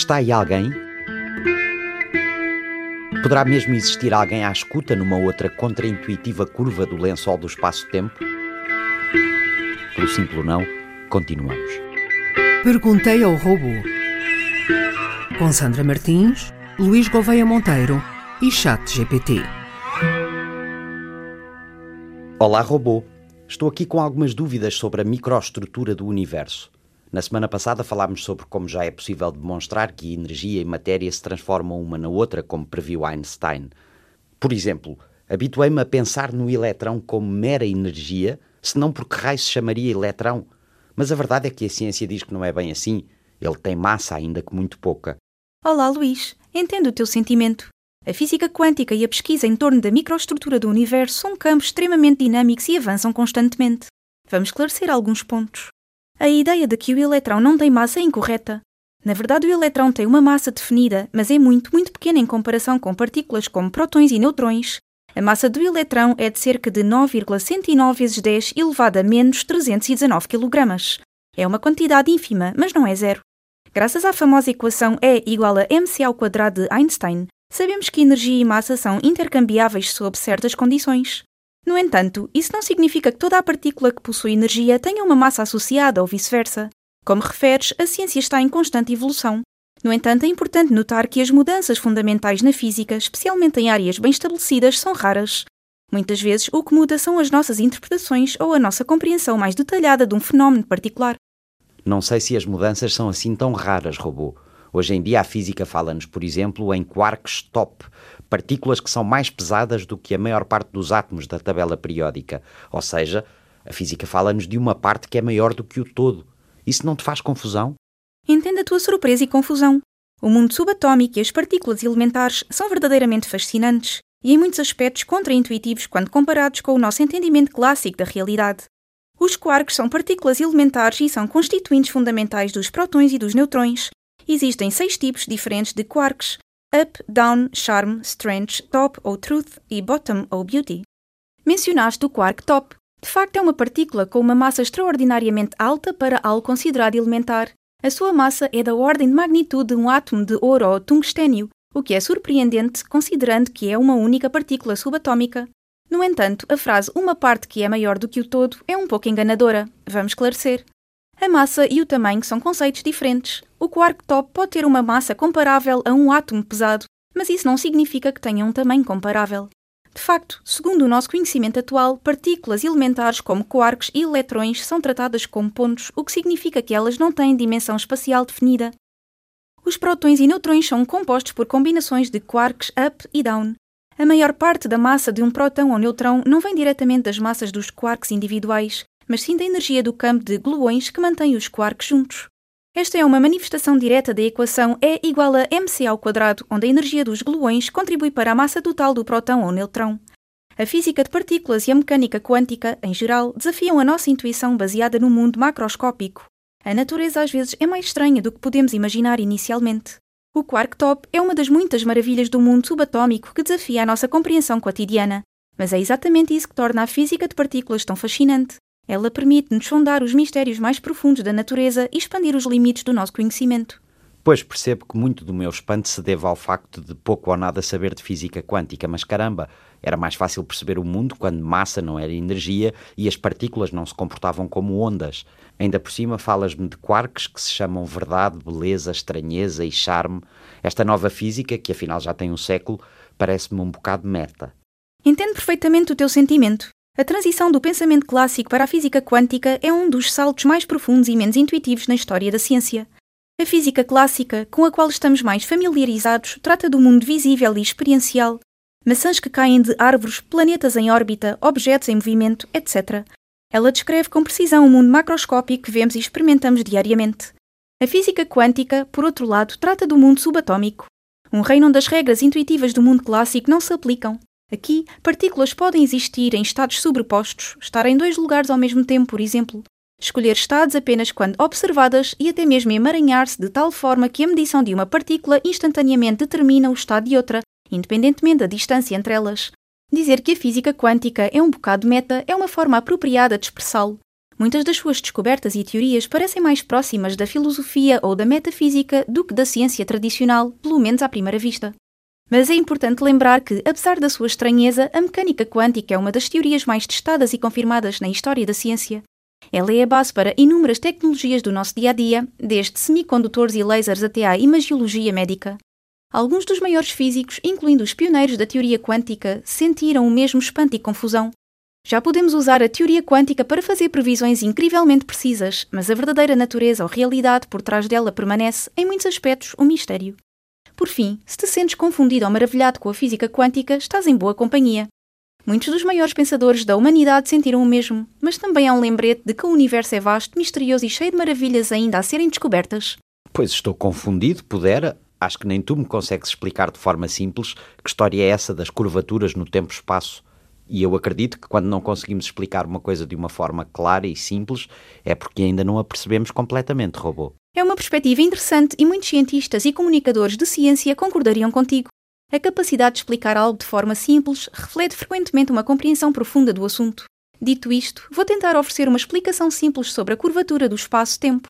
Está aí alguém? Poderá mesmo existir alguém à escuta numa outra contraintuitiva curva do lençol do espaço-tempo? Pelo simples não, continuamos. Perguntei ao robô. Com Sandra Martins, Luís Gouveia Monteiro e Chat GPT. Olá, robô. Estou aqui com algumas dúvidas sobre a microestrutura do universo. Na semana passada falámos sobre como já é possível demonstrar que energia e matéria se transformam uma na outra, como previu Einstein. Por exemplo, habituei-me a pensar no eletrão como mera energia, senão por que raio se chamaria eletrão? Mas a verdade é que a ciência diz que não é bem assim. Ele tem massa, ainda que muito pouca. Olá, Luís. Entendo o teu sentimento. A física quântica e a pesquisa em torno da microestrutura do universo são campos extremamente dinâmicos e avançam constantemente. Vamos esclarecer alguns pontos. A ideia de que o eletrão não tem massa é incorreta. Na verdade, o eletrão tem uma massa definida, mas é muito, muito pequena em comparação com partículas como prótons e neutrões. A massa do eletrão é de cerca de 9,109 vezes 10 elevado a menos 319 kg. É uma quantidade ínfima, mas não é zero. Graças à famosa equação E igual a mc ao quadrado de Einstein, sabemos que energia e massa são intercambiáveis sob certas condições. No entanto, isso não significa que toda a partícula que possui energia tenha uma massa associada ou vice-versa. Como referes, a ciência está em constante evolução. No entanto, é importante notar que as mudanças fundamentais na física, especialmente em áreas bem estabelecidas, são raras. Muitas vezes, o que muda são as nossas interpretações ou a nossa compreensão mais detalhada de um fenómeno particular. Não sei se as mudanças são assim tão raras, robô. Hoje em dia a física fala-nos, por exemplo, em quarks top, partículas que são mais pesadas do que a maior parte dos átomos da tabela periódica. Ou seja, a física fala-nos de uma parte que é maior do que o todo. Isso não te faz confusão? Entenda a tua surpresa e confusão. O mundo subatômico e as partículas elementares são verdadeiramente fascinantes e em muitos aspectos contraintuitivos quando comparados com o nosso entendimento clássico da realidade. Os quarks são partículas elementares e são constituintes fundamentais dos prótons e dos neutrões. Existem seis tipos diferentes de quarks, Up, Down, Charm, Strange, Top ou Truth e Bottom ou Beauty. Mencionaste o quark top. De facto, é uma partícula com uma massa extraordinariamente alta para algo considerado elementar. A sua massa é da ordem de magnitude de um átomo de ouro ou tungstênio, o que é surpreendente considerando que é uma única partícula subatômica. No entanto, a frase uma parte que é maior do que o todo é um pouco enganadora. Vamos esclarecer. A massa e o tamanho são conceitos diferentes. O quark top pode ter uma massa comparável a um átomo pesado, mas isso não significa que tenha um tamanho comparável. De facto, segundo o nosso conhecimento atual, partículas elementares como quarks e eletrões são tratadas como pontos, o que significa que elas não têm dimensão espacial definida. Os prótons e neutrões são compostos por combinações de quarks up e down. A maior parte da massa de um próton ou neutrão não vem diretamente das massas dos quarks individuais, mas sim da energia do campo de gluões que mantém os quarks juntos. Esta é uma manifestação direta da equação E igual a mc ao quadrado, onde a energia dos gluões contribui para a massa total do próton ou neutrão. A física de partículas e a mecânica quântica, em geral, desafiam a nossa intuição baseada no mundo macroscópico. A natureza às vezes é mais estranha do que podemos imaginar inicialmente. O quark top é uma das muitas maravilhas do mundo subatômico que desafia a nossa compreensão cotidiana. Mas é exatamente isso que torna a física de partículas tão fascinante. Ela permite-nos sondar os mistérios mais profundos da natureza e expandir os limites do nosso conhecimento. Pois percebo que muito do meu espanto se deve ao facto de pouco ou nada saber de física quântica, mas caramba, era mais fácil perceber o mundo quando massa não era energia e as partículas não se comportavam como ondas. Ainda por cima falas-me de quarks que se chamam verdade, beleza, estranheza e charme. Esta nova física, que afinal já tem um século, parece-me um bocado meta. Entendo perfeitamente o teu sentimento. A transição do pensamento clássico para a física quântica é um dos saltos mais profundos e menos intuitivos na história da ciência. A física clássica, com a qual estamos mais familiarizados, trata do mundo visível e experiencial. Maçãs que caem de árvores, planetas em órbita, objetos em movimento, etc. Ela descreve com precisão o mundo macroscópico que vemos e experimentamos diariamente. A física quântica, por outro lado, trata do mundo subatômico, um reino onde as regras intuitivas do mundo clássico não se aplicam. Aqui, partículas podem existir em estados sobrepostos, estar em dois lugares ao mesmo tempo, por exemplo. Escolher estados apenas quando observadas e até mesmo emaranhar-se de tal forma que a medição de uma partícula instantaneamente determina o estado de outra, independentemente da distância entre elas. Dizer que a física quântica é um bocado meta é uma forma apropriada de expressá-lo. Muitas das suas descobertas e teorias parecem mais próximas da filosofia ou da metafísica do que da ciência tradicional, pelo menos à primeira vista. Mas é importante lembrar que, apesar da sua estranheza, a mecânica quântica é uma das teorias mais testadas e confirmadas na história da ciência. Ela é a base para inúmeras tecnologias do nosso dia a dia, desde semicondutores e lasers até à imagiologia médica. Alguns dos maiores físicos, incluindo os pioneiros da teoria quântica, sentiram o mesmo espanto e confusão. Já podemos usar a teoria quântica para fazer previsões incrivelmente precisas, mas a verdadeira natureza ou realidade por trás dela permanece, em muitos aspectos, um mistério. Por fim, se te sentes confundido ou maravilhado com a física quântica, estás em boa companhia. Muitos dos maiores pensadores da humanidade sentiram o mesmo, mas também há um lembrete de que o universo é vasto, misterioso e cheio de maravilhas ainda a serem descobertas. Pois estou confundido, pudera. Acho que nem tu me consegues explicar de forma simples que história é essa das curvaturas no tempo-espaço. E eu acredito que quando não conseguimos explicar uma coisa de uma forma clara e simples, é porque ainda não a percebemos completamente, robô. É uma perspectiva interessante e muitos cientistas e comunicadores de ciência concordariam contigo. A capacidade de explicar algo de forma simples reflete frequentemente uma compreensão profunda do assunto. Dito isto, vou tentar oferecer uma explicação simples sobre a curvatura do espaço-tempo.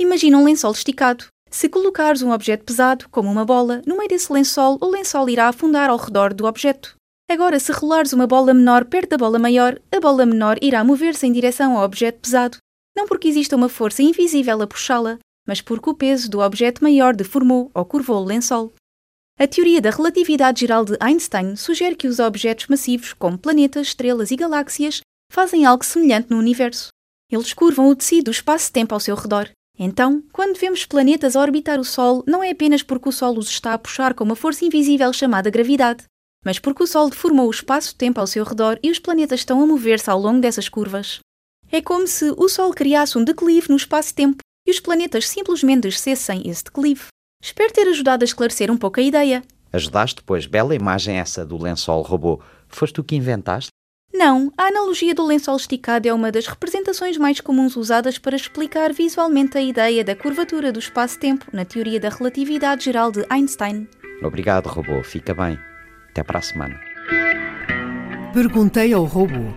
Imagina um lençol esticado. Se colocares um objeto pesado, como uma bola, no meio desse lençol, o lençol irá afundar ao redor do objeto. Agora, se rolares uma bola menor perto da bola maior, a bola menor irá mover-se em direção ao objeto pesado. Não porque exista uma força invisível a puxá-la, mas porque o peso do objeto maior deformou ou curvou o lençol. A teoria da relatividade geral de Einstein sugere que os objetos massivos, como planetas, estrelas e galáxias, fazem algo semelhante no universo. Eles curvam o tecido do espaço-tempo ao seu redor. Então, quando vemos planetas orbitar o Sol, não é apenas porque o Sol os está a puxar com uma força invisível chamada gravidade, mas porque o Sol deformou o espaço-tempo ao seu redor e os planetas estão a mover-se ao longo dessas curvas. É como se o Sol criasse um declive no espaço-tempo e os planetas simplesmente descessem esse declive. Espero ter ajudado a esclarecer um pouco a ideia. Ajudaste, pois, bela imagem essa do lençol robô. Foste tu que inventaste? Não, a analogia do lençol esticado é uma das representações mais comuns usadas para explicar visualmente a ideia da curvatura do espaço-tempo na teoria da relatividade geral de Einstein. Obrigado, robô. Fica bem. Até para a semana. Perguntei ao robô.